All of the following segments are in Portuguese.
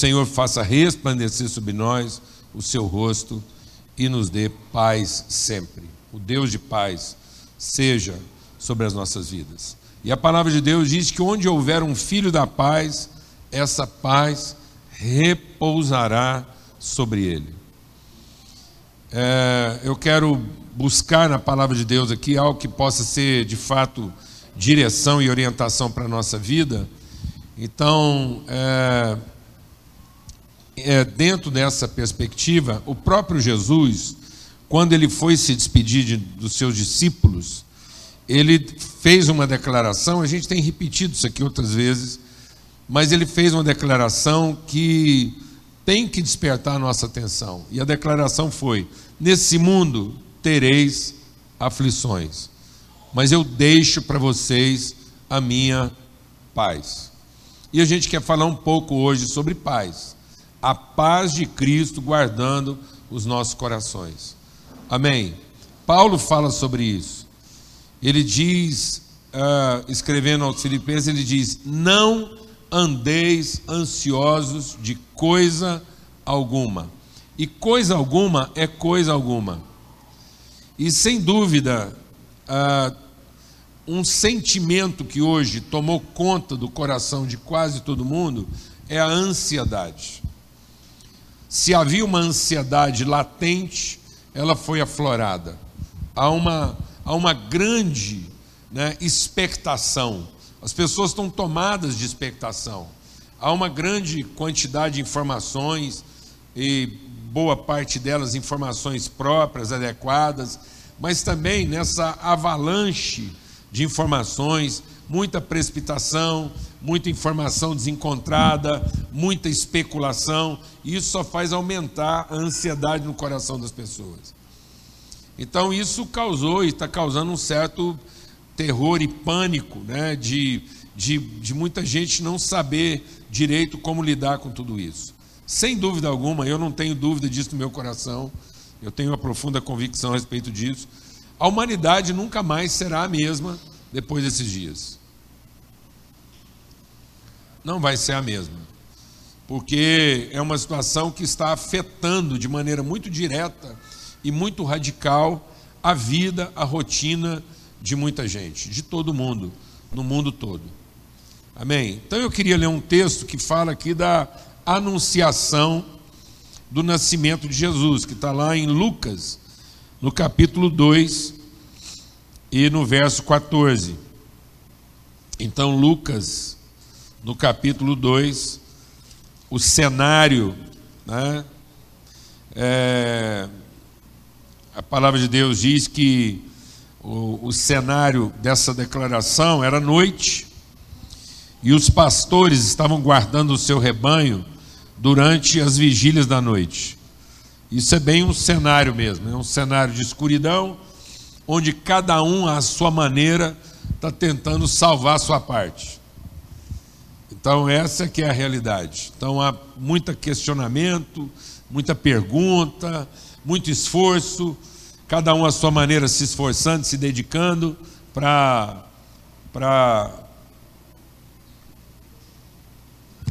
Senhor faça resplandecer sobre nós o seu rosto e nos dê paz sempre. O Deus de paz seja sobre as nossas vidas. E a palavra de Deus diz que onde houver um filho da paz, essa paz repousará sobre ele. É, eu quero buscar na palavra de Deus aqui algo que possa ser de fato direção e orientação para a nossa vida. Então, é, é, dentro dessa perspectiva, o próprio Jesus, quando ele foi se despedir de, dos seus discípulos, ele fez uma declaração, a gente tem repetido isso aqui outras vezes, mas ele fez uma declaração que tem que despertar a nossa atenção. E a declaração foi: Nesse mundo tereis aflições, mas eu deixo para vocês a minha paz. E a gente quer falar um pouco hoje sobre paz. A paz de Cristo guardando os nossos corações. Amém. Paulo fala sobre isso. Ele diz, uh, escrevendo aos Filipenses, ele diz: Não andeis ansiosos de coisa alguma. E coisa alguma é coisa alguma. E sem dúvida, uh, um sentimento que hoje tomou conta do coração de quase todo mundo é a ansiedade. Se havia uma ansiedade latente, ela foi aflorada. Há uma, há uma grande né, expectação as pessoas estão tomadas de expectação. Há uma grande quantidade de informações, e boa parte delas informações próprias, adequadas, mas também nessa avalanche de informações, muita precipitação, muita informação desencontrada, muita especulação, isso só faz aumentar a ansiedade no coração das pessoas. Então, isso causou e está causando um certo terror e pânico né, de, de, de muita gente não saber direito como lidar com tudo isso. Sem dúvida alguma, eu não tenho dúvida disso no meu coração, eu tenho uma profunda convicção a respeito disso. A humanidade nunca mais será a mesma depois desses dias. Não vai ser a mesma. Porque é uma situação que está afetando de maneira muito direta e muito radical a vida, a rotina de muita gente, de todo mundo, no mundo todo. Amém? Então eu queria ler um texto que fala aqui da anunciação do nascimento de Jesus, que está lá em Lucas, no capítulo 2 e no verso 14. Então, Lucas, no capítulo 2, o cenário, né? É, a palavra de Deus diz que o, o cenário dessa declaração era noite e os pastores estavam guardando o seu rebanho durante as vigílias da noite. Isso é bem um cenário mesmo, é um cenário de escuridão, onde cada um, à sua maneira, está tentando salvar a sua parte. Então, essa que é a realidade. Então, há muito questionamento, muita pergunta, muito esforço, cada um à sua maneira se esforçando, se dedicando para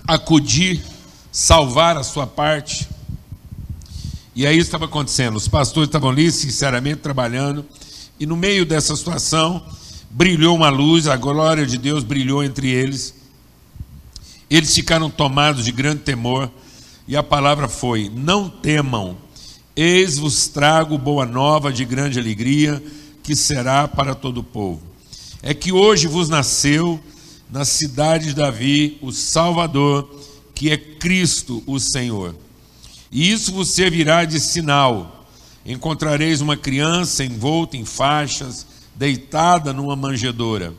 acudir, salvar a sua parte. E aí estava acontecendo. Os pastores estavam ali, sinceramente, trabalhando, e no meio dessa situação brilhou uma luz, a glória de Deus brilhou entre eles. Eles ficaram tomados de grande temor, e a palavra foi: Não temam Eis vos trago boa nova de grande alegria, que será para todo o povo. É que hoje vos nasceu na cidade de Davi o Salvador, que é Cristo o Senhor. E isso vos servirá de sinal. Encontrareis uma criança envolta em faixas, deitada numa manjedoura.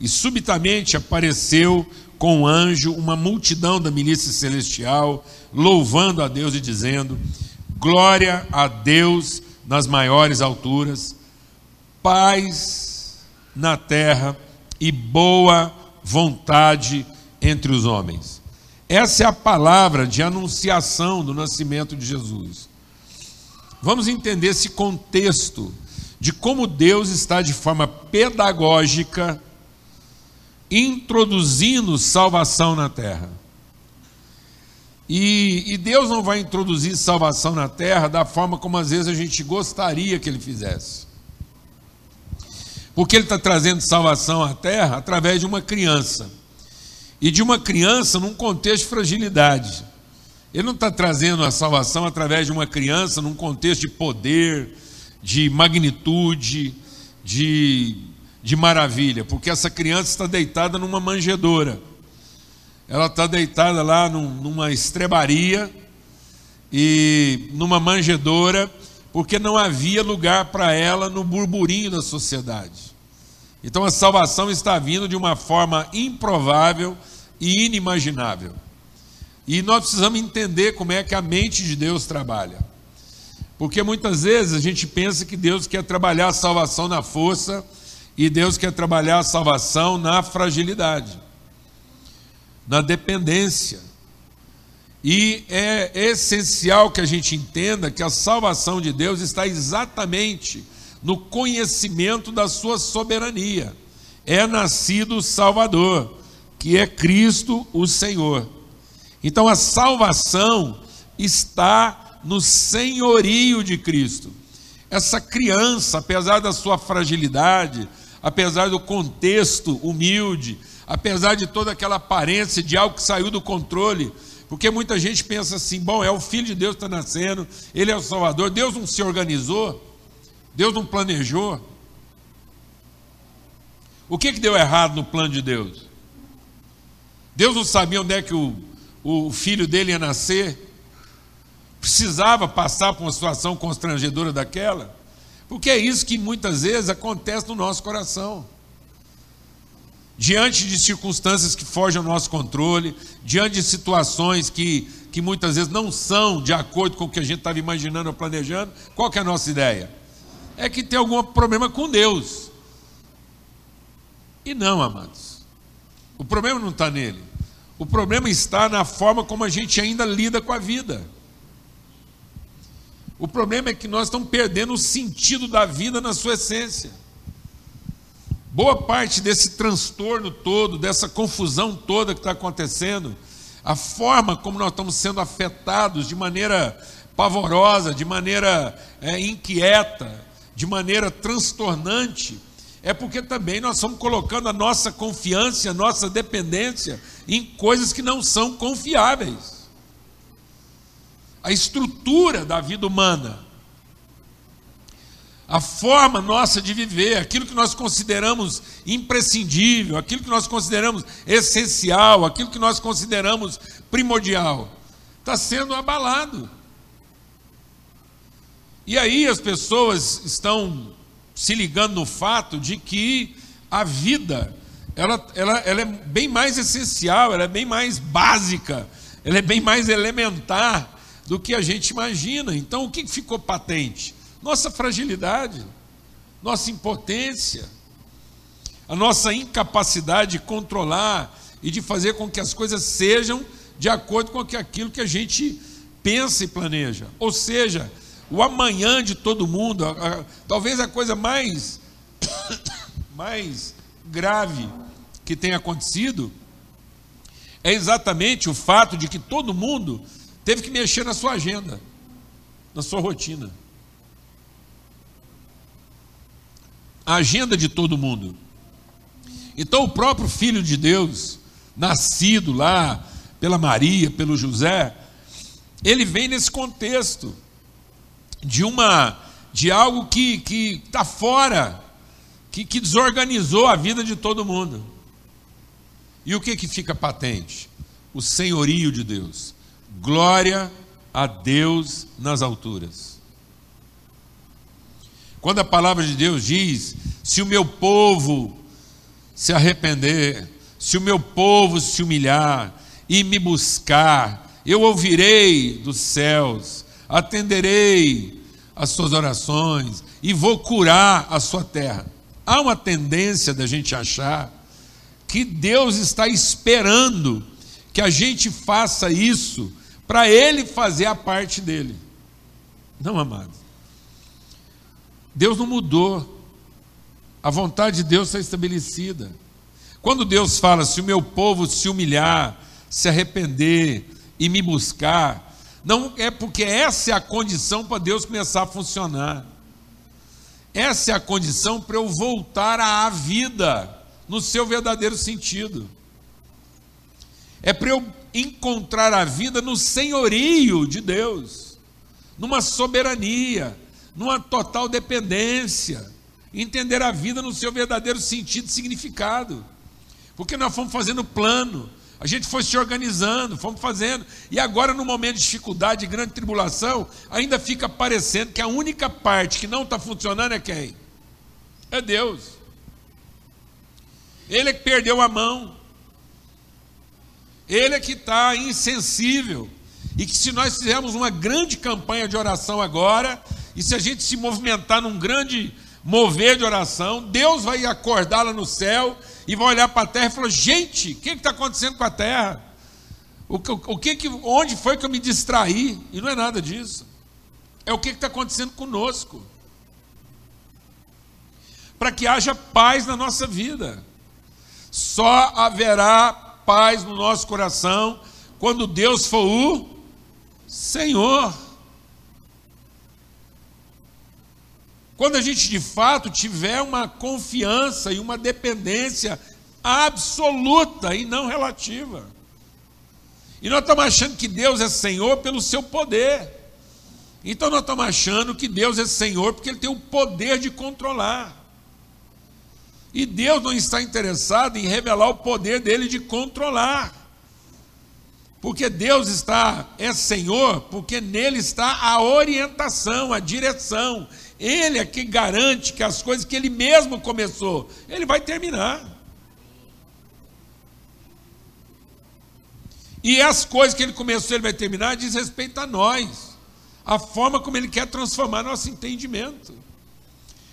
E subitamente apareceu com um anjo uma multidão da milícia celestial, louvando a Deus e dizendo: Glória a Deus nas maiores alturas, paz na terra e boa vontade entre os homens. Essa é a palavra de anunciação do nascimento de Jesus. Vamos entender esse contexto de como Deus está de forma pedagógica introduzindo salvação na terra. E, e, Deus não vai introduzir salvação na terra da forma como às vezes a gente gostaria que Ele fizesse. Porque Ele está trazendo salvação à terra através de uma criança. E de uma criança num contexto de fragilidade. Ele não está trazendo a salvação através de uma criança num contexto de poder, de magnitude, de, de maravilha, porque essa criança está deitada numa manjedoura. Ela está deitada lá num, numa estrebaria e numa manjedoura, porque não havia lugar para ela no burburinho da sociedade. Então a salvação está vindo de uma forma improvável e inimaginável. E nós precisamos entender como é que a mente de Deus trabalha. Porque muitas vezes a gente pensa que Deus quer trabalhar a salvação na força e Deus quer trabalhar a salvação na fragilidade, na dependência. E é essencial que a gente entenda que a salvação de Deus está exatamente no conhecimento da sua soberania. É nascido o Salvador, que é Cristo o Senhor. Então a salvação está no senhorio de Cristo. Essa criança, apesar da sua fragilidade, apesar do contexto humilde, apesar de toda aquela aparência de algo que saiu do controle, porque muita gente pensa assim: bom, é o filho de Deus que está nascendo, ele é o Salvador, Deus não se organizou, Deus não planejou. O que, que deu errado no plano de Deus? Deus não sabia onde é que o, o filho dele ia nascer, precisava passar por uma situação constrangedora daquela? Porque é isso que muitas vezes acontece no nosso coração. Diante de circunstâncias que fogem ao nosso controle, diante de situações que, que muitas vezes não são de acordo com o que a gente estava imaginando ou planejando, qual que é a nossa ideia? É que tem algum problema com Deus. E não, amados. O problema não está nele. O problema está na forma como a gente ainda lida com a vida. O problema é que nós estamos perdendo o sentido da vida na sua essência. Boa parte desse transtorno todo, dessa confusão toda que está acontecendo, a forma como nós estamos sendo afetados de maneira pavorosa, de maneira é, inquieta, de maneira transtornante, é porque também nós estamos colocando a nossa confiança, a nossa dependência em coisas que não são confiáveis a estrutura da vida humana, a forma nossa de viver, aquilo que nós consideramos imprescindível, aquilo que nós consideramos essencial, aquilo que nós consideramos primordial, está sendo abalado. E aí as pessoas estão se ligando no fato de que a vida ela, ela, ela é bem mais essencial, ela é bem mais básica, ela é bem mais elementar do que a gente imagina. Então, o que ficou patente? Nossa fragilidade, nossa impotência, a nossa incapacidade de controlar e de fazer com que as coisas sejam de acordo com aquilo que a gente pensa e planeja. Ou seja, o amanhã de todo mundo, a, a, talvez a coisa mais, mais grave que tenha acontecido é exatamente o fato de que todo mundo teve que mexer na sua agenda, na sua rotina. A agenda de todo mundo. Então, o próprio Filho de Deus, nascido lá pela Maria, pelo José, ele vem nesse contexto de uma de algo que está fora, que, que desorganizou a vida de todo mundo. E o que, que fica patente? O senhorio de Deus. Glória a Deus nas alturas. Quando a palavra de Deus diz: se o meu povo se arrepender, se o meu povo se humilhar e me buscar, eu ouvirei dos céus, atenderei as suas orações e vou curar a sua terra. Há uma tendência da gente achar que Deus está esperando que a gente faça isso para ele fazer a parte dele. Não, amado. Deus não mudou. A vontade de Deus está estabelecida. Quando Deus fala, se o meu povo se humilhar, se arrepender e me buscar, não é porque essa é a condição para Deus começar a funcionar. Essa é a condição para eu voltar à vida no seu verdadeiro sentido. É para eu encontrar a vida no senhorio de Deus, numa soberania, numa total dependência, entender a vida no seu verdadeiro sentido e significado. Porque nós fomos fazendo plano, a gente foi se organizando, fomos fazendo, e agora, no momento de dificuldade, de grande tribulação, ainda fica parecendo que a única parte que não está funcionando é quem? É Deus. Ele é que perdeu a mão, ele é que está insensível, e que se nós fizermos uma grande campanha de oração agora, e se a gente se movimentar num grande mover de oração, Deus vai acordar lá no céu e vai olhar para a terra e falar: gente, o que está acontecendo com a terra? O, o, o, que, que onde foi que eu me distraí? E não é nada disso. É o que está acontecendo conosco. Para que haja paz na nossa vida. Só haverá paz no nosso coração quando Deus for o Senhor. Quando a gente de fato tiver uma confiança e uma dependência absoluta e não relativa. E nós estamos achando que Deus é Senhor pelo seu poder. Então nós estamos achando que Deus é Senhor porque Ele tem o poder de controlar. E Deus não está interessado em revelar o poder dele de controlar. Porque Deus está é Senhor, porque nele está a orientação, a direção ele é que garante que as coisas que ele mesmo começou, ele vai terminar. E as coisas que ele começou, ele vai terminar, diz respeito a nós. A forma como ele quer transformar nosso entendimento.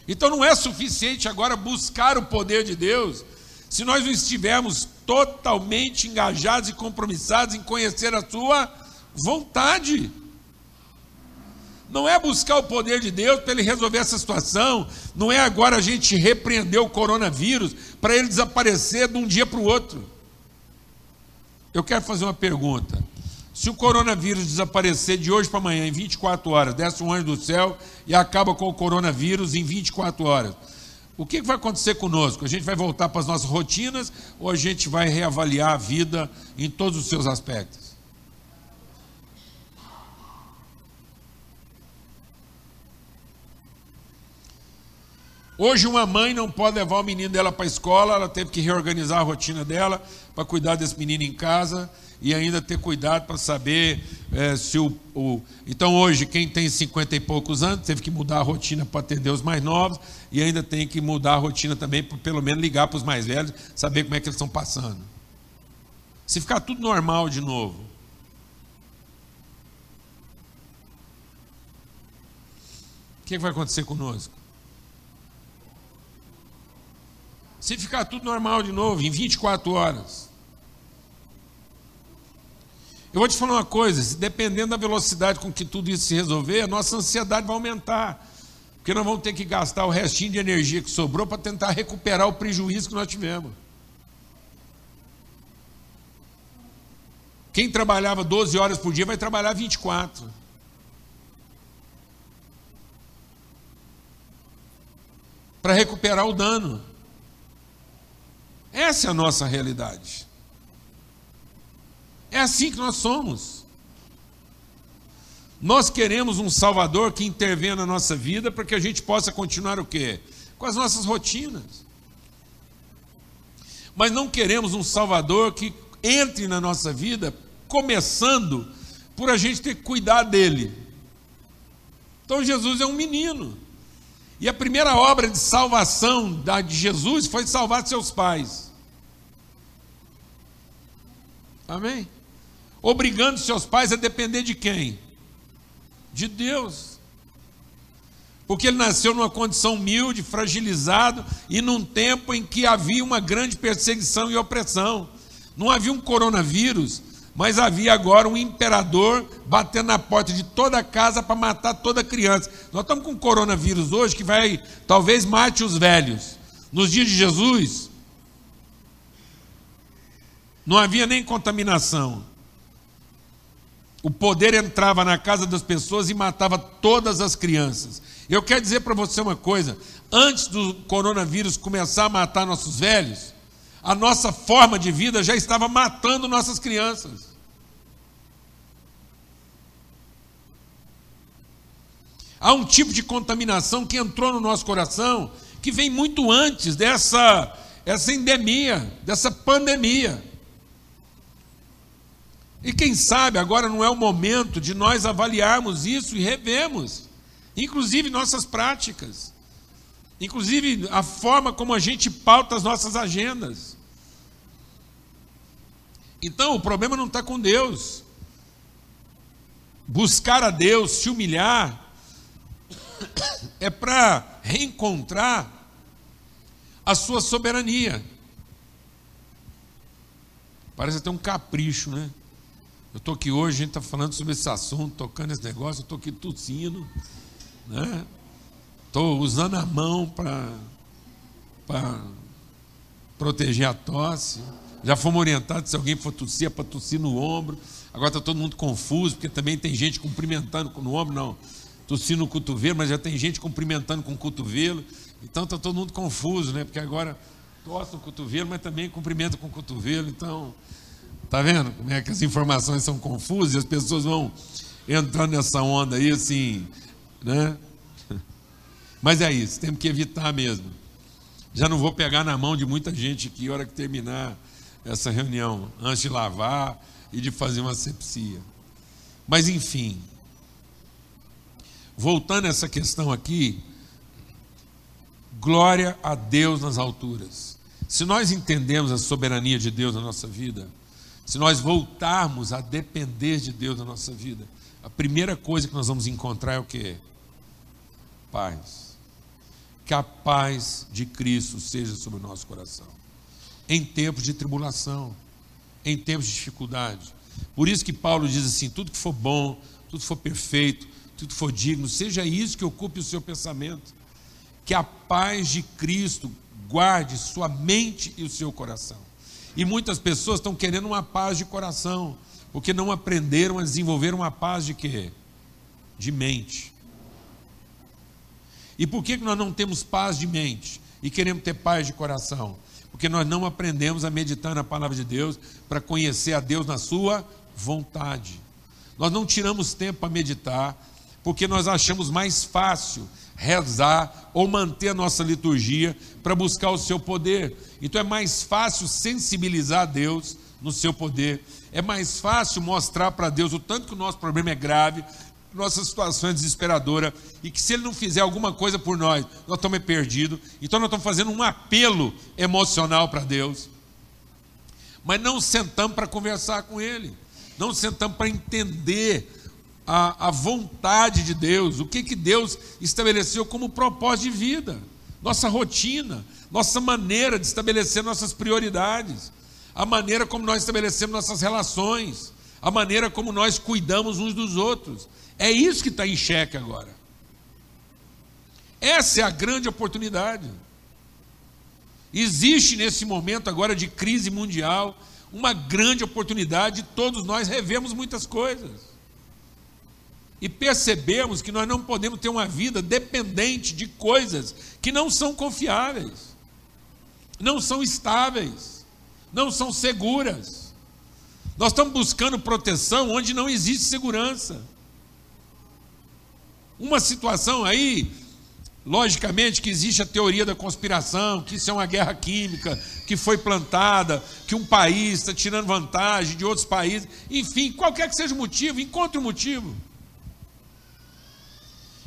Então não é suficiente agora buscar o poder de Deus, se nós não estivermos totalmente engajados e compromissados em conhecer a sua vontade. Não é buscar o poder de Deus para ele resolver essa situação, não é agora a gente repreender o coronavírus para ele desaparecer de um dia para o outro. Eu quero fazer uma pergunta. Se o coronavírus desaparecer de hoje para amanhã, em 24 horas, desce um anjo do céu e acaba com o coronavírus em 24 horas, o que vai acontecer conosco? A gente vai voltar para as nossas rotinas ou a gente vai reavaliar a vida em todos os seus aspectos? Hoje, uma mãe não pode levar o menino dela para a escola, ela teve que reorganizar a rotina dela para cuidar desse menino em casa e ainda ter cuidado para saber é, se o, o, Então, hoje, quem tem 50 e poucos anos teve que mudar a rotina para atender os mais novos e ainda tem que mudar a rotina também para, pelo menos, ligar para os mais velhos, saber como é que eles estão passando. Se ficar tudo normal de novo, o que vai acontecer conosco? se ficar tudo normal de novo, em 24 horas. Eu vou te falar uma coisa: dependendo da velocidade com que tudo isso se resolver, a nossa ansiedade vai aumentar. Porque nós vamos ter que gastar o restinho de energia que sobrou para tentar recuperar o prejuízo que nós tivemos. Quem trabalhava 12 horas por dia vai trabalhar 24. Para recuperar o dano. Essa é a nossa realidade. É assim que nós somos. Nós queremos um Salvador que intervenha na nossa vida para que a gente possa continuar o quê? Com as nossas rotinas. Mas não queremos um Salvador que entre na nossa vida começando por a gente ter que cuidar dele. Então Jesus é um menino. E a primeira obra de salvação de Jesus foi salvar seus pais. Amém? Obrigando seus pais a depender de quem? De Deus. Porque ele nasceu numa condição humilde, fragilizado e num tempo em que havia uma grande perseguição e opressão. Não havia um coronavírus, mas havia agora um imperador batendo na porta de toda casa para matar toda criança. Nós estamos com um coronavírus hoje que vai, talvez mate os velhos. Nos dias de Jesus, não havia nem contaminação. O poder entrava na casa das pessoas e matava todas as crianças. Eu quero dizer para você uma coisa: antes do coronavírus começar a matar nossos velhos, a nossa forma de vida já estava matando nossas crianças. Há um tipo de contaminação que entrou no nosso coração que vem muito antes dessa essa endemia, dessa pandemia. E quem sabe agora não é o momento de nós avaliarmos isso e revemos, inclusive nossas práticas, inclusive a forma como a gente pauta as nossas agendas. Então o problema não está com Deus. Buscar a Deus, se humilhar, é para reencontrar a sua soberania. Parece até um capricho, né? Eu estou aqui hoje, a gente está falando sobre esse assunto, tocando esse negócio, eu estou aqui tossindo, né? Estou usando a mão para proteger a tosse. Já fomos orientados, se alguém for tossir, é para tossir no ombro. Agora está todo mundo confuso, porque também tem gente cumprimentando no ombro, não. Tossir no cotovelo, mas já tem gente cumprimentando com o cotovelo. Então está todo mundo confuso, né? Porque agora tosse no cotovelo, mas também cumprimenta com o cotovelo. Então, Está vendo como é que as informações são confusas e as pessoas vão entrando nessa onda aí assim, né? Mas é isso, temos que evitar mesmo. Já não vou pegar na mão de muita gente aqui, hora que terminar essa reunião, antes de lavar e de fazer uma sepsia. Mas enfim, voltando a essa questão aqui, glória a Deus nas alturas. Se nós entendemos a soberania de Deus na nossa vida, se nós voltarmos a depender de Deus na nossa vida, a primeira coisa que nós vamos encontrar é o que? Paz. Que a paz de Cristo seja sobre o nosso coração. Em tempos de tribulação, em tempos de dificuldade. Por isso que Paulo diz assim: tudo que for bom, tudo que for perfeito, tudo que for digno, seja isso que ocupe o seu pensamento. Que a paz de Cristo guarde sua mente e o seu coração. E muitas pessoas estão querendo uma paz de coração, porque não aprenderam a desenvolver uma paz de quê? De mente. E por que nós não temos paz de mente e queremos ter paz de coração? Porque nós não aprendemos a meditar na palavra de Deus para conhecer a Deus na sua vontade. Nós não tiramos tempo para meditar, porque nós achamos mais fácil rezar ou manter a nossa liturgia para buscar o seu poder. Então é mais fácil sensibilizar a Deus no seu poder, é mais fácil mostrar para Deus o tanto que o nosso problema é grave, nossa situação é desesperadora e que se Ele não fizer alguma coisa por nós, nós estamos perdidos. Então nós estamos fazendo um apelo emocional para Deus, mas não sentamos para conversar com Ele, não sentamos para entender a, a vontade de Deus, o que, que Deus estabeleceu como propósito de vida, nossa rotina, nossa maneira de estabelecer nossas prioridades, a maneira como nós estabelecemos nossas relações, a maneira como nós cuidamos uns dos outros. É isso que está em xeque agora. Essa é a grande oportunidade. Existe nesse momento agora de crise mundial uma grande oportunidade de todos nós revemos muitas coisas e percebemos que nós não podemos ter uma vida dependente de coisas que não são confiáveis, não são estáveis, não são seguras. Nós estamos buscando proteção onde não existe segurança. Uma situação aí, logicamente que existe a teoria da conspiração, que isso é uma guerra química que foi plantada, que um país está tirando vantagem de outros países, enfim, qualquer que seja o motivo, encontre o motivo.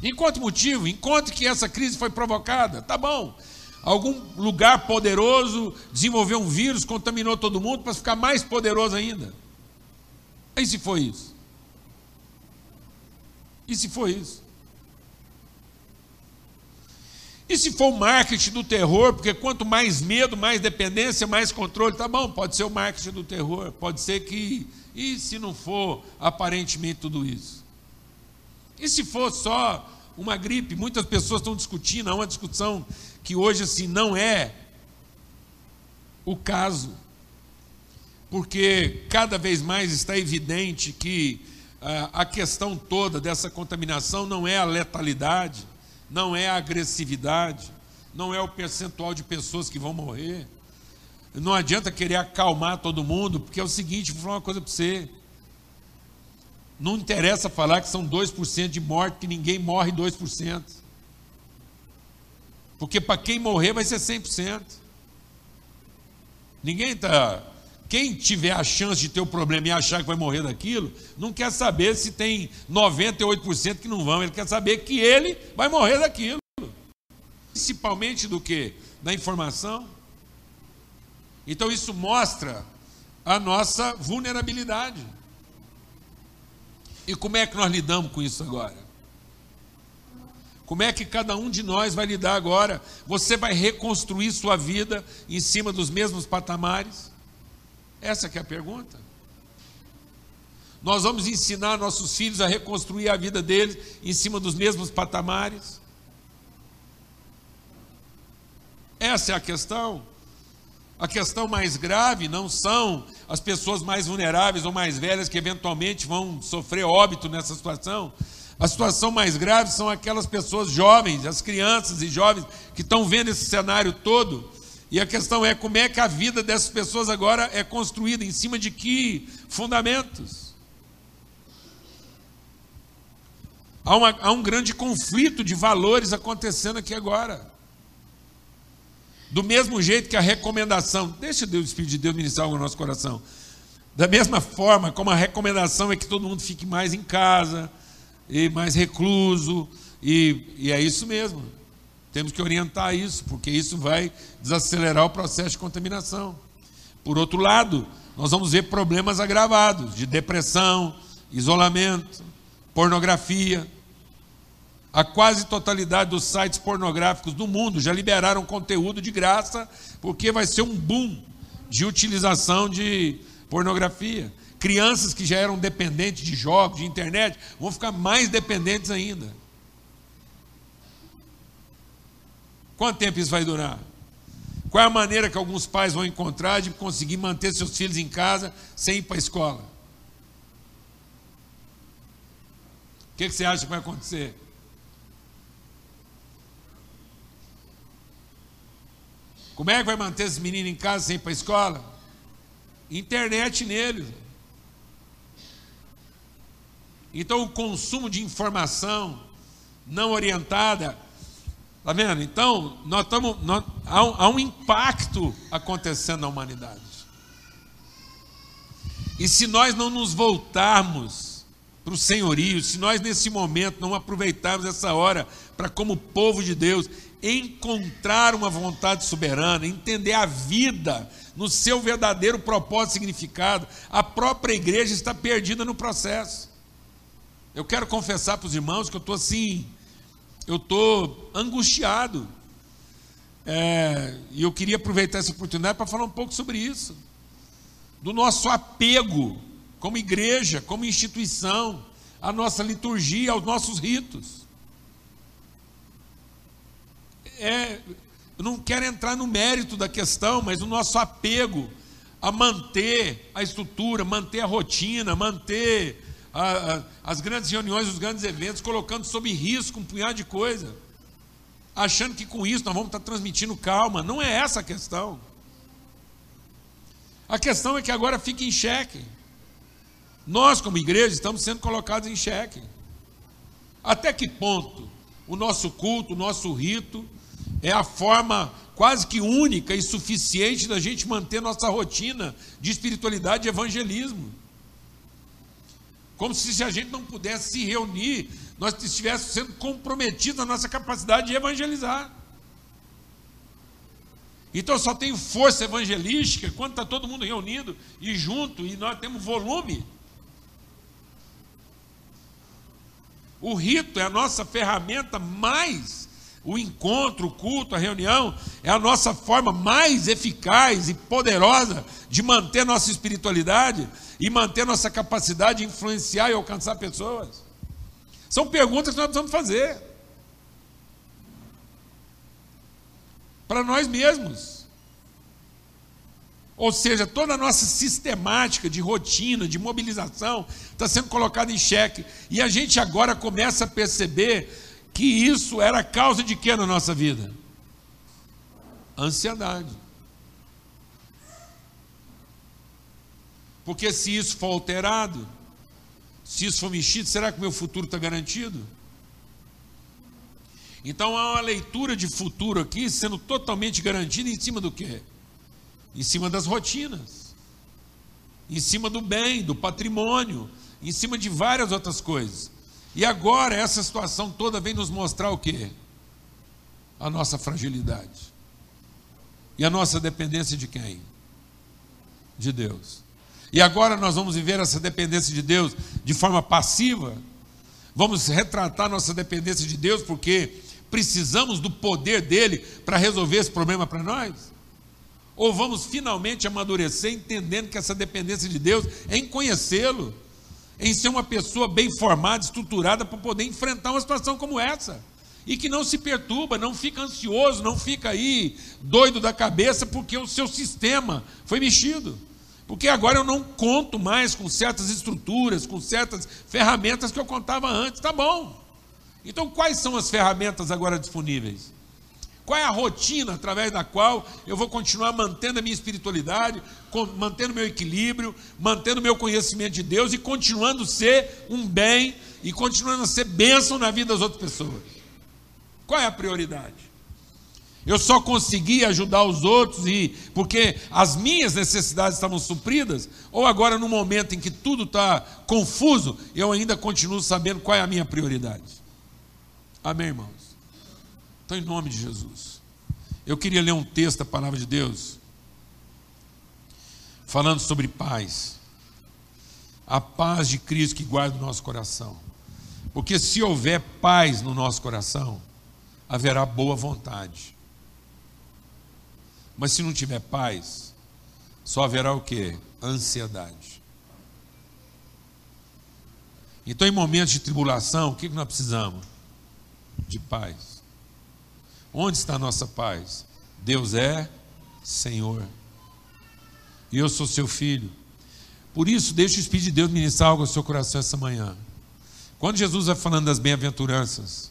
Encontre motivo, encontre que essa crise foi provocada. Tá bom. Algum lugar poderoso desenvolveu um vírus, contaminou todo mundo para ficar mais poderoso ainda. E se foi isso? E se foi isso? E se for o marketing do terror, porque quanto mais medo, mais dependência, mais controle, tá bom, pode ser o marketing do terror, pode ser que. E se não for aparentemente tudo isso? E se for só uma gripe? Muitas pessoas estão discutindo, há uma discussão que hoje assim não é o caso, porque cada vez mais está evidente que a questão toda dessa contaminação não é a letalidade, não é a agressividade, não é o percentual de pessoas que vão morrer. Não adianta querer acalmar todo mundo, porque é o seguinte, vou falar uma coisa para você. Não interessa falar que são 2% de morte, que ninguém morre 2%. Porque para quem morrer vai ser 100%. Ninguém está. Quem tiver a chance de ter o problema e achar que vai morrer daquilo, não quer saber se tem 98% que não vão, ele quer saber que ele vai morrer daquilo. Principalmente do que? Da informação. Então isso mostra a nossa vulnerabilidade. E como é que nós lidamos com isso agora? Como é que cada um de nós vai lidar agora? Você vai reconstruir sua vida em cima dos mesmos patamares? Essa é a pergunta. Nós vamos ensinar nossos filhos a reconstruir a vida deles em cima dos mesmos patamares? Essa é a questão. A questão mais grave não são as pessoas mais vulneráveis ou mais velhas que eventualmente vão sofrer óbito nessa situação. A situação mais grave são aquelas pessoas jovens, as crianças e jovens que estão vendo esse cenário todo. E a questão é como é que a vida dessas pessoas agora é construída, em cima de que fundamentos? Há, uma, há um grande conflito de valores acontecendo aqui agora. Do mesmo jeito que a recomendação, deixa Deus, o Espírito de Deus ministrar no nosso coração. Da mesma forma como a recomendação é que todo mundo fique mais em casa, e mais recluso, e, e é isso mesmo. Temos que orientar isso, porque isso vai desacelerar o processo de contaminação. Por outro lado, nós vamos ver problemas agravados de depressão, isolamento, pornografia, a quase totalidade dos sites pornográficos do mundo já liberaram conteúdo de graça, porque vai ser um boom de utilização de pornografia. Crianças que já eram dependentes de jogos, de internet, vão ficar mais dependentes ainda. Quanto tempo isso vai durar? Qual é a maneira que alguns pais vão encontrar de conseguir manter seus filhos em casa sem ir para a escola? O que, que você acha que vai acontecer? Como é que vai manter esses meninos em casa sem ir para a escola? Internet neles. Então, o consumo de informação não orientada, tá vendo? Então, nós estamos, há, um, há um impacto acontecendo na humanidade. E se nós não nos voltarmos para o senhorio, se nós nesse momento não aproveitarmos essa hora para, como povo de Deus, encontrar uma vontade soberana, entender a vida no seu verdadeiro propósito e significado, a própria igreja está perdida no processo. Eu quero confessar para os irmãos que eu estou assim, eu estou angustiado. É, e eu queria aproveitar essa oportunidade para falar um pouco sobre isso. Do nosso apego como igreja, como instituição, à nossa liturgia, aos nossos ritos é, não quero entrar no mérito da questão, mas o nosso apego a manter a estrutura, manter a rotina, manter a, a, as grandes reuniões, os grandes eventos, colocando sob risco um punhado de coisa, achando que com isso nós vamos estar transmitindo calma. Não é essa a questão. A questão é que agora fica em xeque. Nós, como igreja, estamos sendo colocados em xeque. Até que ponto o nosso culto, o nosso rito, é a forma quase que única e suficiente da gente manter nossa rotina de espiritualidade e evangelismo. Como se, se a gente não pudesse se reunir, nós estivéssemos sendo comprometidos na nossa capacidade de evangelizar. Então só tem força evangelística quando está todo mundo reunido e junto e nós temos volume. O rito é a nossa ferramenta mais o encontro, o culto, a reunião é a nossa forma mais eficaz e poderosa de manter nossa espiritualidade e manter nossa capacidade de influenciar e alcançar pessoas. São perguntas que nós precisamos fazer. Para nós mesmos. Ou seja, toda a nossa sistemática de rotina, de mobilização, está sendo colocada em xeque. E a gente agora começa a perceber que isso era causa de quê na nossa vida? Ansiedade. Porque se isso for alterado, se isso for mexido, será que o meu futuro está garantido? Então há uma leitura de futuro aqui sendo totalmente garantida em cima do quê? Em cima das rotinas, em cima do bem, do patrimônio, em cima de várias outras coisas. E agora essa situação toda vem nos mostrar o quê? A nossa fragilidade. E a nossa dependência de quem? De Deus. E agora nós vamos viver essa dependência de Deus de forma passiva. Vamos retratar nossa dependência de Deus porque precisamos do poder dele para resolver esse problema para nós? Ou vamos finalmente amadurecer entendendo que essa dependência de Deus é em conhecê-lo, em ser uma pessoa bem formada, estruturada para poder enfrentar uma situação como essa? E que não se perturba, não fica ansioso, não fica aí doido da cabeça porque o seu sistema foi mexido. Porque agora eu não conto mais com certas estruturas, com certas ferramentas que eu contava antes. Tá bom. Então, quais são as ferramentas agora disponíveis? Qual é a rotina através da qual eu vou continuar mantendo a minha espiritualidade, mantendo meu equilíbrio, mantendo meu conhecimento de Deus e continuando a ser um bem e continuando a ser bênção na vida das outras pessoas? Qual é a prioridade? Eu só consegui ajudar os outros e porque as minhas necessidades estavam supridas, ou agora no momento em que tudo está confuso, eu ainda continuo sabendo qual é a minha prioridade. Amém, irmãos? Então, em nome de Jesus, eu queria ler um texto da palavra de Deus, falando sobre paz, a paz de Cristo que guarda o nosso coração, porque se houver paz no nosso coração, haverá boa vontade mas se não tiver paz, só haverá o que? Ansiedade. Então, em momentos de tribulação, o que nós precisamos? De paz. Onde está a nossa paz? Deus é Senhor. E eu sou seu filho. Por isso, deixe o Espírito de Deus ministrar algo ao seu coração essa manhã. Quando Jesus vai falando das bem-aventuranças,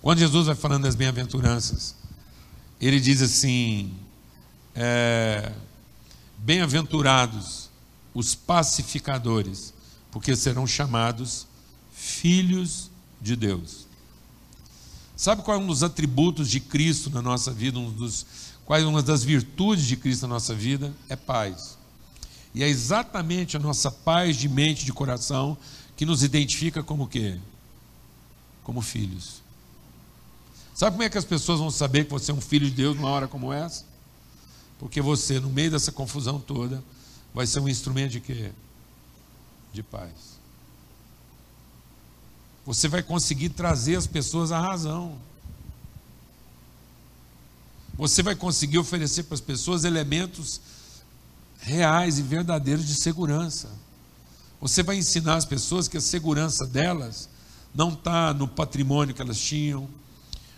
quando Jesus vai falando das bem-aventuranças, ele diz assim: é, Bem-aventurados os pacificadores, porque serão chamados filhos de Deus. Sabe qual é um dos atributos de Cristo na nossa vida, um dos, quais uma das virtudes de Cristo na nossa vida? É paz. E é exatamente a nossa paz de mente e de coração que nos identifica como quê? Como filhos. Sabe como é que as pessoas vão saber que você é um filho de Deus numa hora como essa? Porque você, no meio dessa confusão toda, vai ser um instrumento de quê? De paz. Você vai conseguir trazer as pessoas à razão. Você vai conseguir oferecer para as pessoas elementos reais e verdadeiros de segurança. Você vai ensinar as pessoas que a segurança delas não está no patrimônio que elas tinham,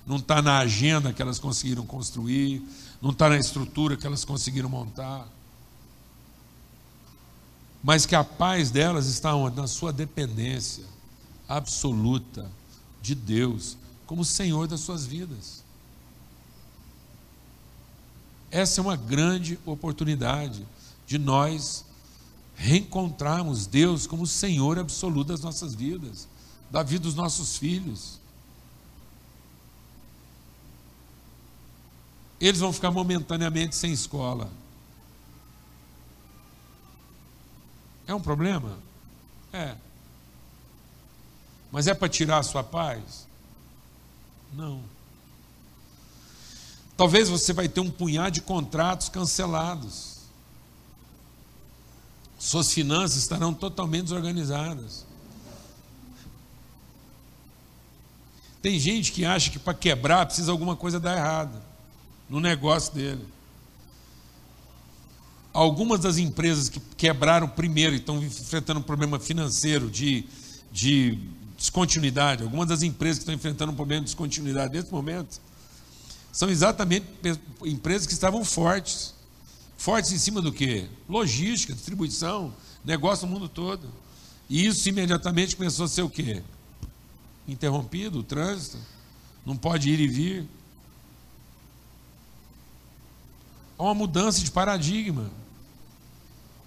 não está na agenda que elas conseguiram construir, não está na estrutura que elas conseguiram montar. Mas que a paz delas está onde? Na sua dependência absoluta de Deus, como Senhor das suas vidas. Essa é uma grande oportunidade de nós reencontrarmos Deus como Senhor absoluto das nossas vidas, da vida dos nossos filhos. eles vão ficar momentaneamente sem escola. É um problema? É. Mas é para tirar a sua paz? Não. Talvez você vai ter um punhado de contratos cancelados. Suas finanças estarão totalmente desorganizadas. Tem gente que acha que para quebrar precisa alguma coisa dar errado no negócio dele. Algumas das empresas que quebraram primeiro e estão enfrentando um problema financeiro de, de descontinuidade, algumas das empresas que estão enfrentando um problema de descontinuidade nesse momento, são exatamente empresas que estavam fortes, Fortes em cima do quê? Logística, distribuição, negócio no mundo todo. E isso imediatamente começou a ser o quê? Interrompido, o trânsito. Não pode ir e vir. Há uma mudança de paradigma.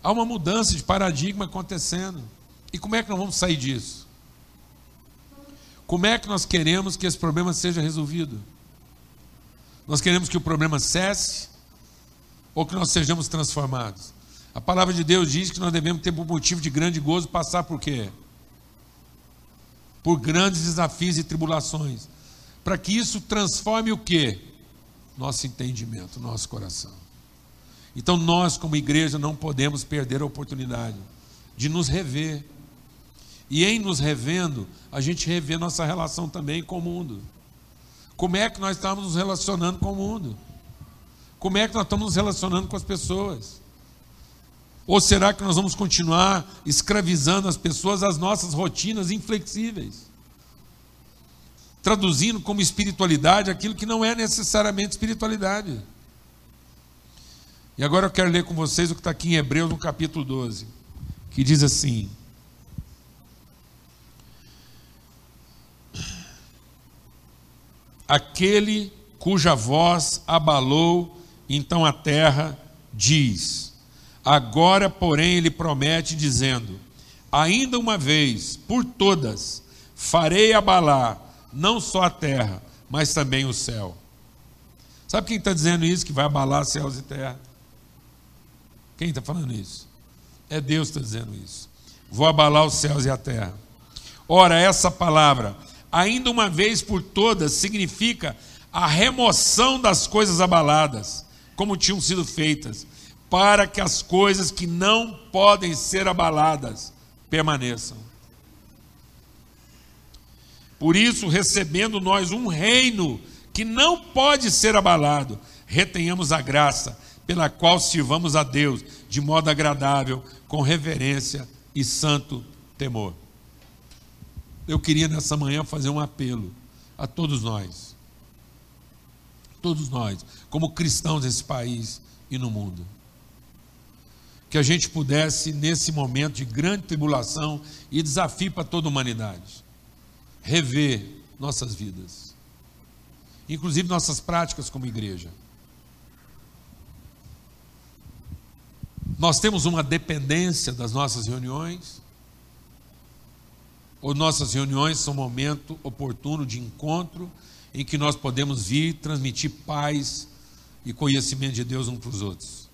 Há uma mudança de paradigma acontecendo. E como é que nós vamos sair disso? Como é que nós queremos que esse problema seja resolvido? Nós queremos que o problema cesse ou que nós sejamos transformados? A palavra de Deus diz que nós devemos ter por motivo de grande gozo passar por quê? Por grandes desafios e tribulações. Para que isso transforme o quê? Nosso entendimento, nosso coração. Então nós, como igreja, não podemos perder a oportunidade de nos rever. E em nos revendo, a gente revê nossa relação também com o mundo. Como é que nós estamos nos relacionando com o mundo? Como é que nós estamos nos relacionando com as pessoas? Ou será que nós vamos continuar escravizando as pessoas às nossas rotinas inflexíveis? Traduzindo como espiritualidade aquilo que não é necessariamente espiritualidade. E agora eu quero ler com vocês o que está aqui em Hebreus, no capítulo 12, que diz assim: Aquele cuja voz abalou então a terra, diz: Agora, porém, ele promete, dizendo: Ainda uma vez, por todas, farei abalar não só a terra, mas também o céu. Sabe quem está dizendo isso? Que vai abalar céus e terra? Quem está falando isso? É Deus que está dizendo isso. Vou abalar os céus e a terra. Ora, essa palavra, ainda uma vez por todas, significa a remoção das coisas abaladas, como tinham sido feitas, para que as coisas que não podem ser abaladas permaneçam. Por isso, recebendo nós um reino que não pode ser abalado, retenhamos a graça pela qual sirvamos a Deus de modo agradável, com reverência e santo temor. Eu queria nessa manhã fazer um apelo a todos nós, todos nós, como cristãos desse país e no mundo, que a gente pudesse, nesse momento de grande tribulação e desafio para toda a humanidade, rever nossas vidas, inclusive nossas práticas como igreja. Nós temos uma dependência das nossas reuniões, ou nossas reuniões são um momento oportuno de encontro em que nós podemos vir transmitir paz e conhecimento de Deus uns para os outros.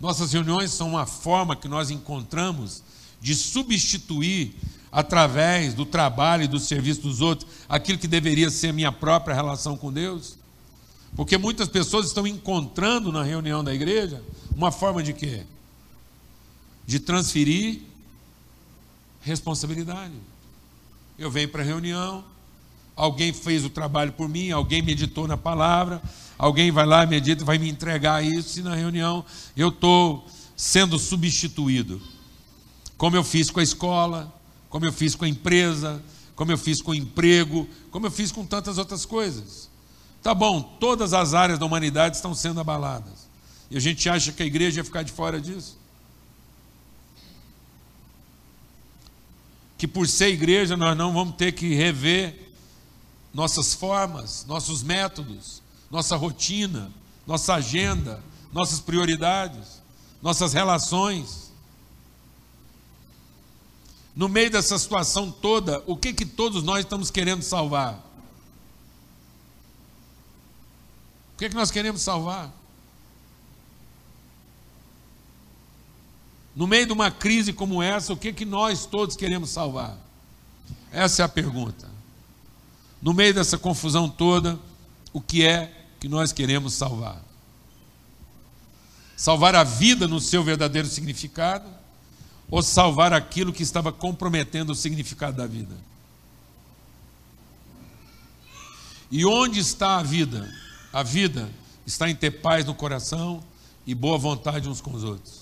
Nossas reuniões são uma forma que nós encontramos de substituir, através do trabalho e do serviço dos outros, aquilo que deveria ser minha própria relação com Deus. Porque muitas pessoas estão encontrando na reunião da igreja uma forma de quê? De transferir responsabilidade. Eu venho para a reunião, alguém fez o trabalho por mim, alguém meditou na palavra, alguém vai lá, medita, vai me entregar isso, e na reunião eu estou sendo substituído. Como eu fiz com a escola, como eu fiz com a empresa, como eu fiz com o emprego, como eu fiz com tantas outras coisas. Tá bom, todas as áreas da humanidade estão sendo abaladas. E a gente acha que a igreja ia ficar de fora disso? Que por ser igreja nós não vamos ter que rever nossas formas, nossos métodos, nossa rotina, nossa agenda, nossas prioridades, nossas relações. No meio dessa situação toda, o que que todos nós estamos querendo salvar? O que que nós queremos salvar? No meio de uma crise como essa, o que, que nós todos queremos salvar? Essa é a pergunta. No meio dessa confusão toda, o que é que nós queremos salvar? Salvar a vida no seu verdadeiro significado ou salvar aquilo que estava comprometendo o significado da vida? E onde está a vida? A vida está em ter paz no coração e boa vontade uns com os outros.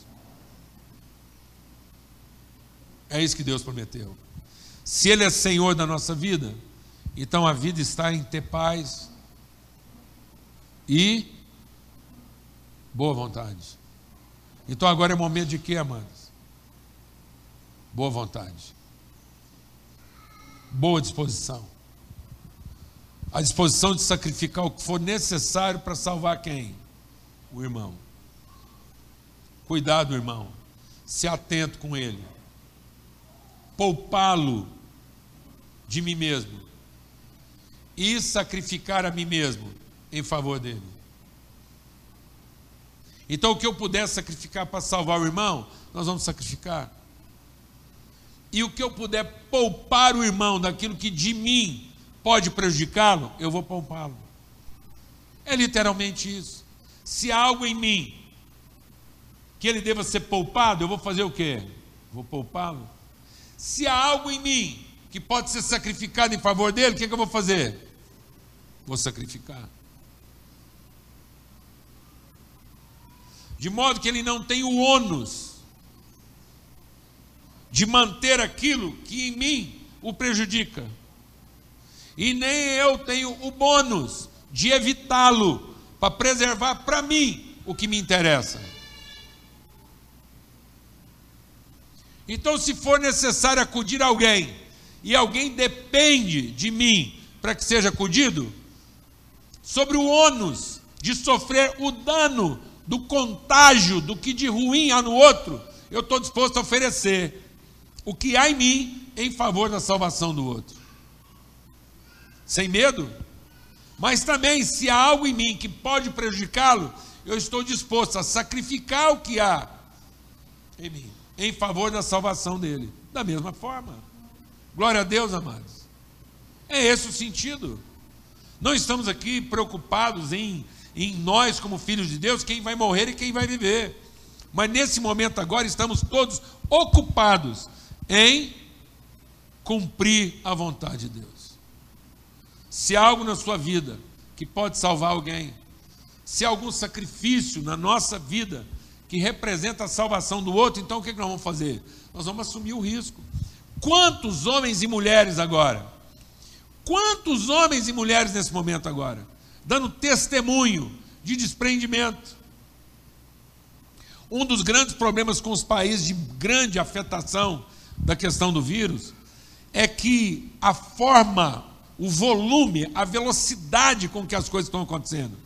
É isso que Deus prometeu. Se Ele é Senhor da nossa vida, então a vida está em ter paz e Boa vontade. Então agora é momento de quê, amados? Boa vontade. Boa disposição. A disposição de sacrificar o que for necessário para salvar quem? O irmão. Cuidado, irmão. Se atento com ele. Poupá-lo de mim mesmo. E sacrificar a mim mesmo em favor dele. Então, o que eu puder sacrificar para salvar o irmão, nós vamos sacrificar. E o que eu puder poupar o irmão daquilo que de mim pode prejudicá-lo, eu vou poupá-lo. É literalmente isso. Se há algo em mim que ele deva ser poupado, eu vou fazer o quê? Vou poupá-lo. Se há algo em mim que pode ser sacrificado em favor dele, o que, é que eu vou fazer? Vou sacrificar. De modo que ele não tem o ônus de manter aquilo que em mim o prejudica. E nem eu tenho o bônus de evitá-lo para preservar para mim o que me interessa. Então, se for necessário acudir alguém, e alguém depende de mim para que seja acudido, sobre o ônus de sofrer o dano do contágio do que de ruim há no outro, eu estou disposto a oferecer o que há em mim em favor da salvação do outro. Sem medo, mas também se há algo em mim que pode prejudicá-lo, eu estou disposto a sacrificar o que há em mim em favor da salvação dele. Da mesma forma. Glória a Deus, amados. É esse o sentido. Não estamos aqui preocupados em, em nós, como filhos de Deus, quem vai morrer e quem vai viver. Mas nesse momento agora estamos todos ocupados em cumprir a vontade de Deus. Se há algo na sua vida que pode salvar alguém, se há algum sacrifício na nossa vida que representa a salvação do outro, então o que nós vamos fazer? Nós vamos assumir o risco. Quantos homens e mulheres agora? Quantos homens e mulheres nesse momento agora? Dando testemunho de desprendimento. Um dos grandes problemas com os países de grande afetação da questão do vírus é que a forma, o volume, a velocidade com que as coisas estão acontecendo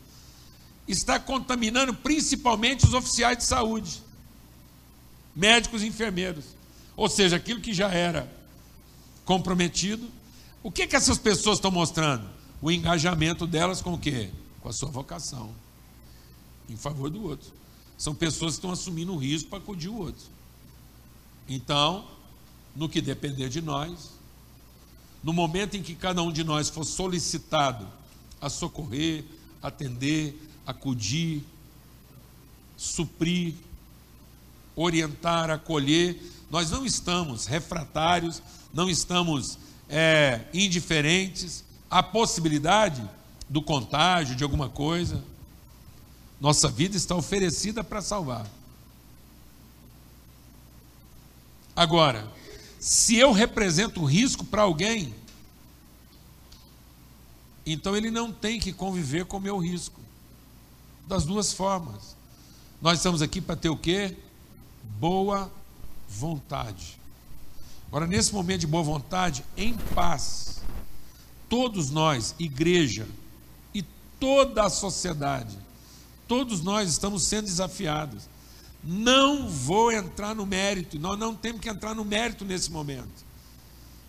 está contaminando principalmente os oficiais de saúde, médicos e enfermeiros. Ou seja, aquilo que já era comprometido. O que, que essas pessoas estão mostrando? O engajamento delas com o quê? Com a sua vocação. Em favor do outro. São pessoas que estão assumindo o risco para acudir o outro. Então, no que depender de nós, no momento em que cada um de nós for solicitado a socorrer, atender, acudir, suprir, orientar, acolher. Nós não estamos refratários, não estamos é, indiferentes à possibilidade do contágio de alguma coisa. Nossa vida está oferecida para salvar. Agora, se eu represento risco para alguém, então ele não tem que conviver com o meu risco das duas formas. Nós estamos aqui para ter o quê? Boa vontade. Agora, nesse momento de boa vontade, em paz, todos nós, igreja e toda a sociedade, todos nós estamos sendo desafiados. Não vou entrar no mérito, nós não temos que entrar no mérito nesse momento,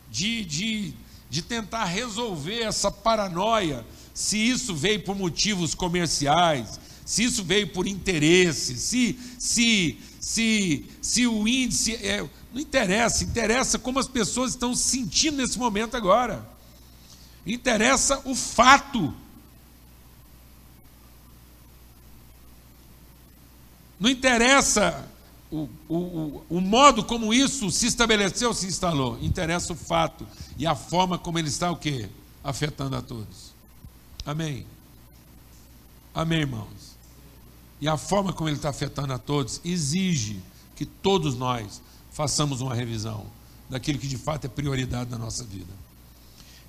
de, de, de tentar resolver essa paranoia, se isso veio por motivos comerciais, se isso veio por interesse, se, se, se, se o índice. É, não interessa, interessa como as pessoas estão se sentindo nesse momento agora. Interessa o fato. Não interessa o, o, o, modo como isso se estabeleceu, se instalou. Interessa o fato e a forma como ele está o quê? Afetando a todos. Amém. Amém, irmãos e a forma como ele está afetando a todos exige que todos nós façamos uma revisão daquilo que de fato é prioridade na nossa vida.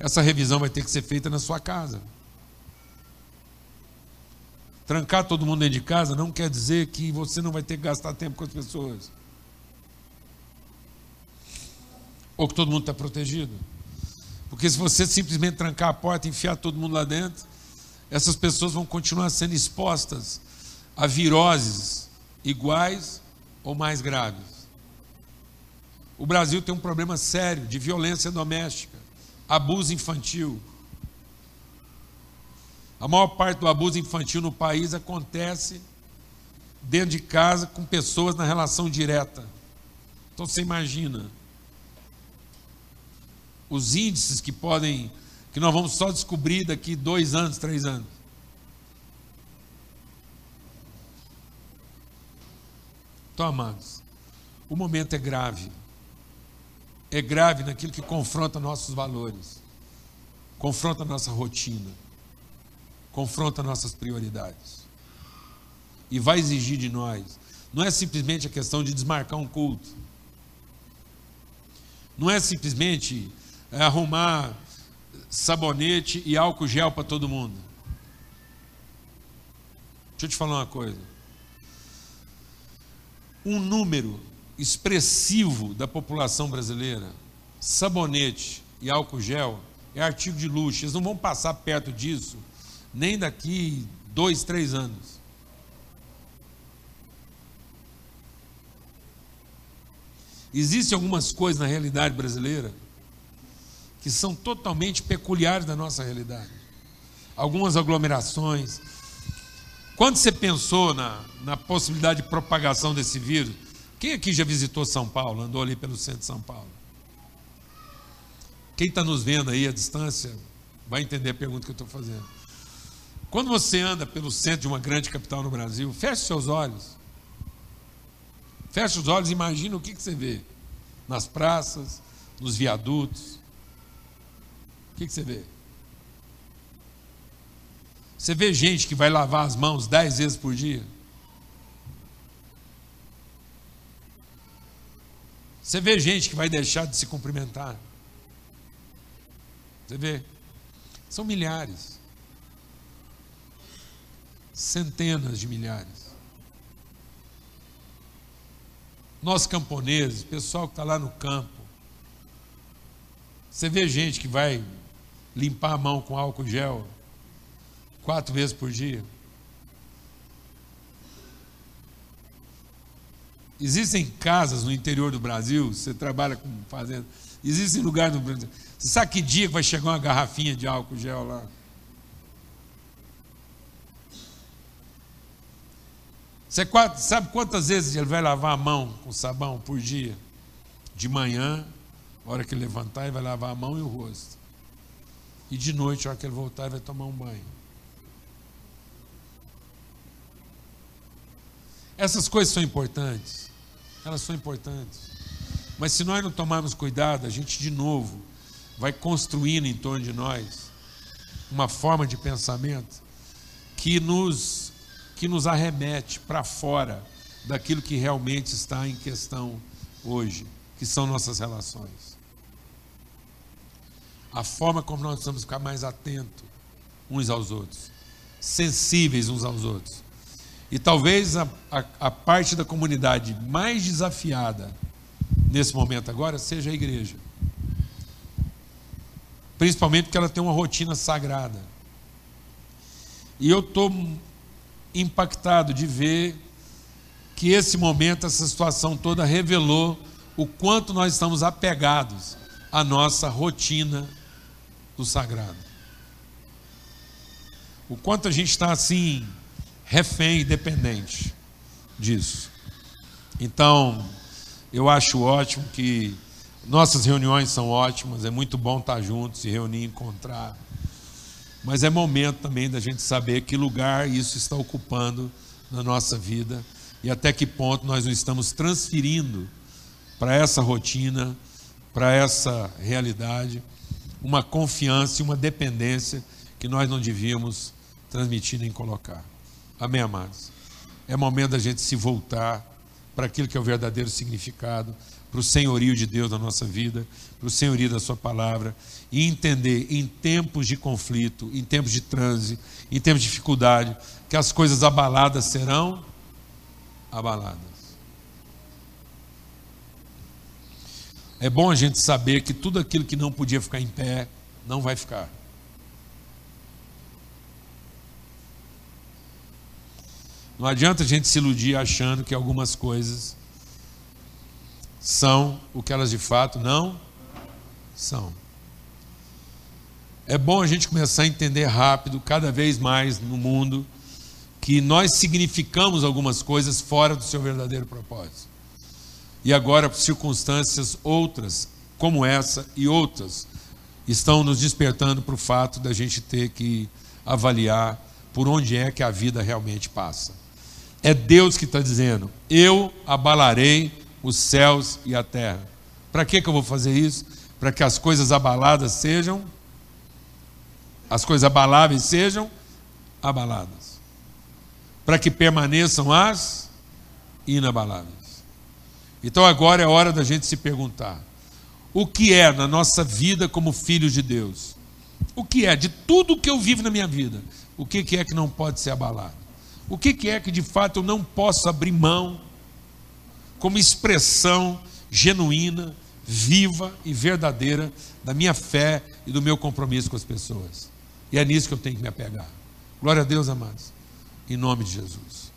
Essa revisão vai ter que ser feita na sua casa. Trancar todo mundo dentro de casa não quer dizer que você não vai ter que gastar tempo com as pessoas. Ou que todo mundo está protegido. Porque se você simplesmente trancar a porta e enfiar todo mundo lá dentro, essas pessoas vão continuar sendo expostas a viroses iguais ou mais graves. O Brasil tem um problema sério de violência doméstica, abuso infantil. A maior parte do abuso infantil no país acontece dentro de casa com pessoas na relação direta. Então você imagina os índices que podem, que nós vamos só descobrir daqui dois anos, três anos. Então, amados, o momento é grave. É grave naquilo que confronta nossos valores, confronta nossa rotina confronta nossas prioridades. E vai exigir de nós. Não é simplesmente a questão de desmarcar um culto. Não é simplesmente arrumar sabonete e álcool gel para todo mundo. Deixa eu te falar uma coisa. Um número expressivo da população brasileira, sabonete e álcool gel, é artigo de luxo. Eles não vão passar perto disso nem daqui dois, três anos. Existem algumas coisas na realidade brasileira que são totalmente peculiares da nossa realidade. Algumas aglomerações. Quando você pensou na, na possibilidade de propagação desse vírus, quem aqui já visitou São Paulo, andou ali pelo centro de São Paulo? Quem está nos vendo aí à distância vai entender a pergunta que eu estou fazendo. Quando você anda pelo centro de uma grande capital no Brasil, feche seus olhos. Feche os olhos e imagine o que, que você vê nas praças, nos viadutos. Que, que você vê? Você vê gente que vai lavar as mãos dez vezes por dia? Você vê gente que vai deixar de se cumprimentar? Você vê? São milhares centenas de milhares. Nós camponeses, pessoal que está lá no campo, você vê gente que vai limpar a mão com álcool gel quatro vezes por dia. Existem casas no interior do Brasil, você trabalha com fazenda, existem lugares no Brasil. Você sabe que dia vai chegar uma garrafinha de álcool gel lá? Você sabe quantas vezes ele vai lavar a mão com sabão por dia? De manhã, hora que levantar, ele vai lavar a mão e o rosto. E de noite, na hora que ele voltar, ele vai tomar um banho. Essas coisas são importantes. Elas são importantes. Mas se nós não tomarmos cuidado, a gente de novo vai construindo em torno de nós uma forma de pensamento que nos que nos arremete para fora daquilo que realmente está em questão hoje, que são nossas relações. A forma como nós precisamos ficar mais atentos uns aos outros, sensíveis uns aos outros. E talvez a, a, a parte da comunidade mais desafiada nesse momento agora seja a igreja. Principalmente porque ela tem uma rotina sagrada. E eu estou impactado de ver que esse momento, essa situação toda revelou o quanto nós estamos apegados à nossa rotina do sagrado. O quanto a gente está assim, refém e dependente disso. Então, eu acho ótimo que nossas reuniões são ótimas, é muito bom estar juntos, se reunir, encontrar mas é momento também da gente saber que lugar isso está ocupando na nossa vida e até que ponto nós não estamos transferindo para essa rotina, para essa realidade, uma confiança e uma dependência que nós não devíamos transmitir nem colocar. Amém, amados? É momento da gente se voltar para aquilo que é o verdadeiro significado, para o senhorio de Deus na nossa vida, para o senhorio da Sua palavra, e entender em tempos de conflito, em tempos de transe, em tempos de dificuldade, que as coisas abaladas serão abaladas. É bom a gente saber que tudo aquilo que não podia ficar em pé, não vai ficar. Não adianta a gente se iludir achando que algumas coisas são o que elas de fato não são. É bom a gente começar a entender rápido, cada vez mais no mundo, que nós significamos algumas coisas fora do seu verdadeiro propósito. E agora, circunstâncias outras, como essa e outras, estão nos despertando para o fato da gente ter que avaliar por onde é que a vida realmente passa. É Deus que está dizendo: Eu abalarei os céus e a terra. Para que, que eu vou fazer isso? Para que as coisas abaladas sejam, as coisas abaláveis sejam abaladas. Para que permaneçam as inabaláveis. Então agora é hora da gente se perguntar: o que é na nossa vida como filhos de Deus? O que é de tudo que eu vivo na minha vida? O que é que não pode ser abalado? O que é que de fato eu não posso abrir mão como expressão genuína, viva e verdadeira da minha fé e do meu compromisso com as pessoas. E é nisso que eu tenho que me apegar. Glória a Deus, amados. Em nome de Jesus.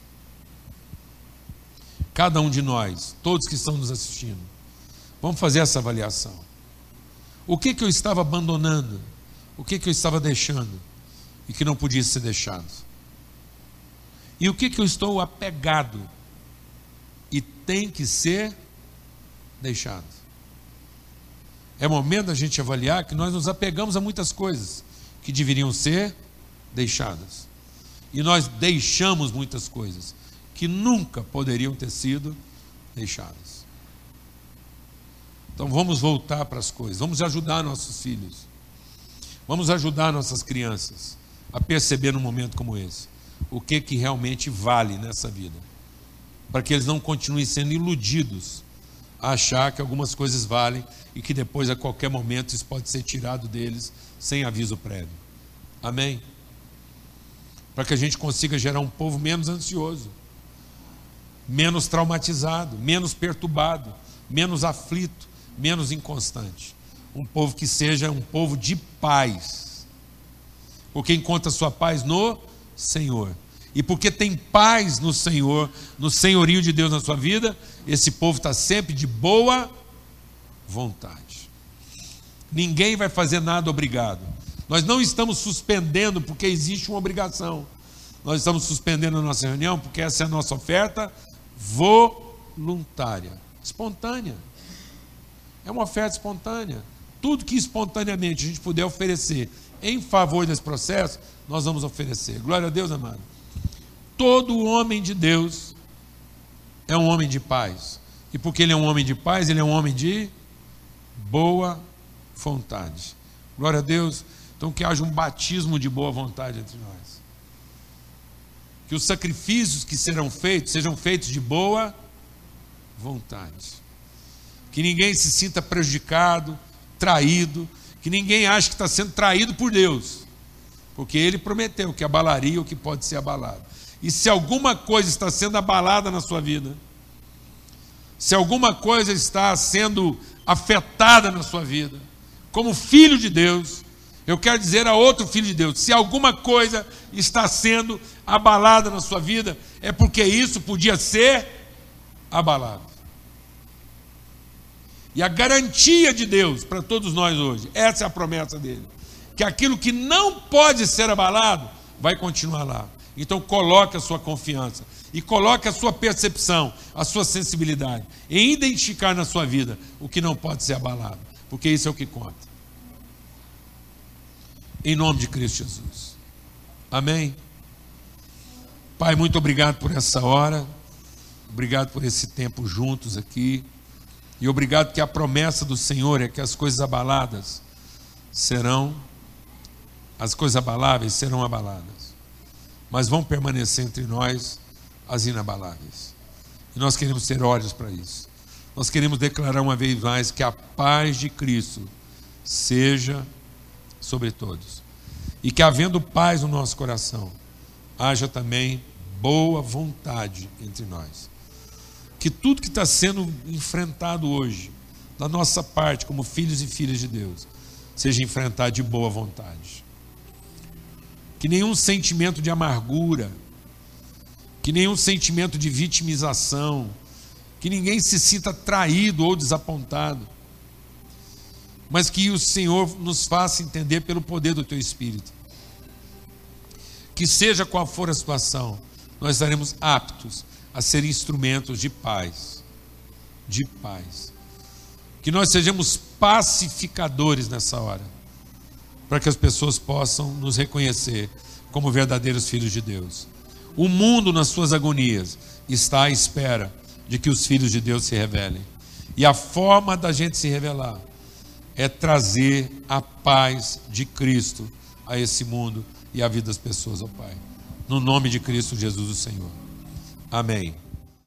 Cada um de nós, todos que estão nos assistindo, vamos fazer essa avaliação. O que que eu estava abandonando? O que que eu estava deixando e que não podia ser deixado? E o que que eu estou apegado e tem que ser deixado. É momento da gente avaliar que nós nos apegamos a muitas coisas que deveriam ser deixadas. E nós deixamos muitas coisas que nunca poderiam ter sido deixadas. Então vamos voltar para as coisas, vamos ajudar nossos filhos, vamos ajudar nossas crianças a perceber num momento como esse o que que realmente vale nessa vida para que eles não continuem sendo iludidos a achar que algumas coisas valem e que depois, a qualquer momento, isso pode ser tirado deles sem aviso prévio. Amém? Para que a gente consiga gerar um povo menos ansioso, menos traumatizado, menos perturbado, menos aflito, menos inconstante. Um povo que seja um povo de paz. Porque encontra sua paz no Senhor e porque tem paz no Senhor, no senhorio de Deus na sua vida, esse povo está sempre de boa vontade. Ninguém vai fazer nada obrigado. Nós não estamos suspendendo porque existe uma obrigação. Nós estamos suspendendo a nossa reunião porque essa é a nossa oferta voluntária, espontânea. É uma oferta espontânea. Tudo que espontaneamente a gente puder oferecer em favor desse processo, nós vamos oferecer. Glória a Deus, amado. Todo homem de Deus é um homem de paz. E porque ele é um homem de paz, ele é um homem de boa vontade. Glória a Deus. Então, que haja um batismo de boa vontade entre nós. Que os sacrifícios que serão feitos sejam feitos de boa vontade. Que ninguém se sinta prejudicado, traído. Que ninguém ache que está sendo traído por Deus. Porque ele prometeu que abalaria o que pode ser abalado. E se alguma coisa está sendo abalada na sua vida, se alguma coisa está sendo afetada na sua vida, como filho de Deus, eu quero dizer a outro filho de Deus: se alguma coisa está sendo abalada na sua vida, é porque isso podia ser abalado. E a garantia de Deus para todos nós hoje, essa é a promessa dele: que aquilo que não pode ser abalado vai continuar lá. Então coloque a sua confiança e coloque a sua percepção, a sua sensibilidade em identificar na sua vida o que não pode ser abalado, porque isso é o que conta. Em nome de Cristo Jesus. Amém. Pai, muito obrigado por essa hora. Obrigado por esse tempo juntos aqui. E obrigado que a promessa do Senhor é que as coisas abaladas serão as coisas abaláveis serão abaladas mas vão permanecer entre nós as inabaláveis. E nós queremos ter olhos para isso. nós queremos declarar uma vez mais que a paz de Cristo seja sobre todos. E que, havendo paz no nosso coração, haja também boa vontade entre nós. Que tudo que está sendo enfrentado hoje, da nossa parte, como filhos e filhas de Deus, seja enfrentado de boa vontade. Que nenhum sentimento de amargura, que nenhum sentimento de vitimização, que ninguém se sinta traído ou desapontado, mas que o Senhor nos faça entender pelo poder do Teu Espírito. Que seja qual for a situação, nós estaremos aptos a ser instrumentos de paz. De paz. Que nós sejamos pacificadores nessa hora, para que as pessoas possam nos reconhecer como verdadeiros filhos de Deus. O mundo, nas suas agonias, está à espera de que os filhos de Deus se revelem. E a forma da gente se revelar é trazer a paz de Cristo a esse mundo e à vida das pessoas, ó Pai. No nome de Cristo Jesus, o Senhor. Amém.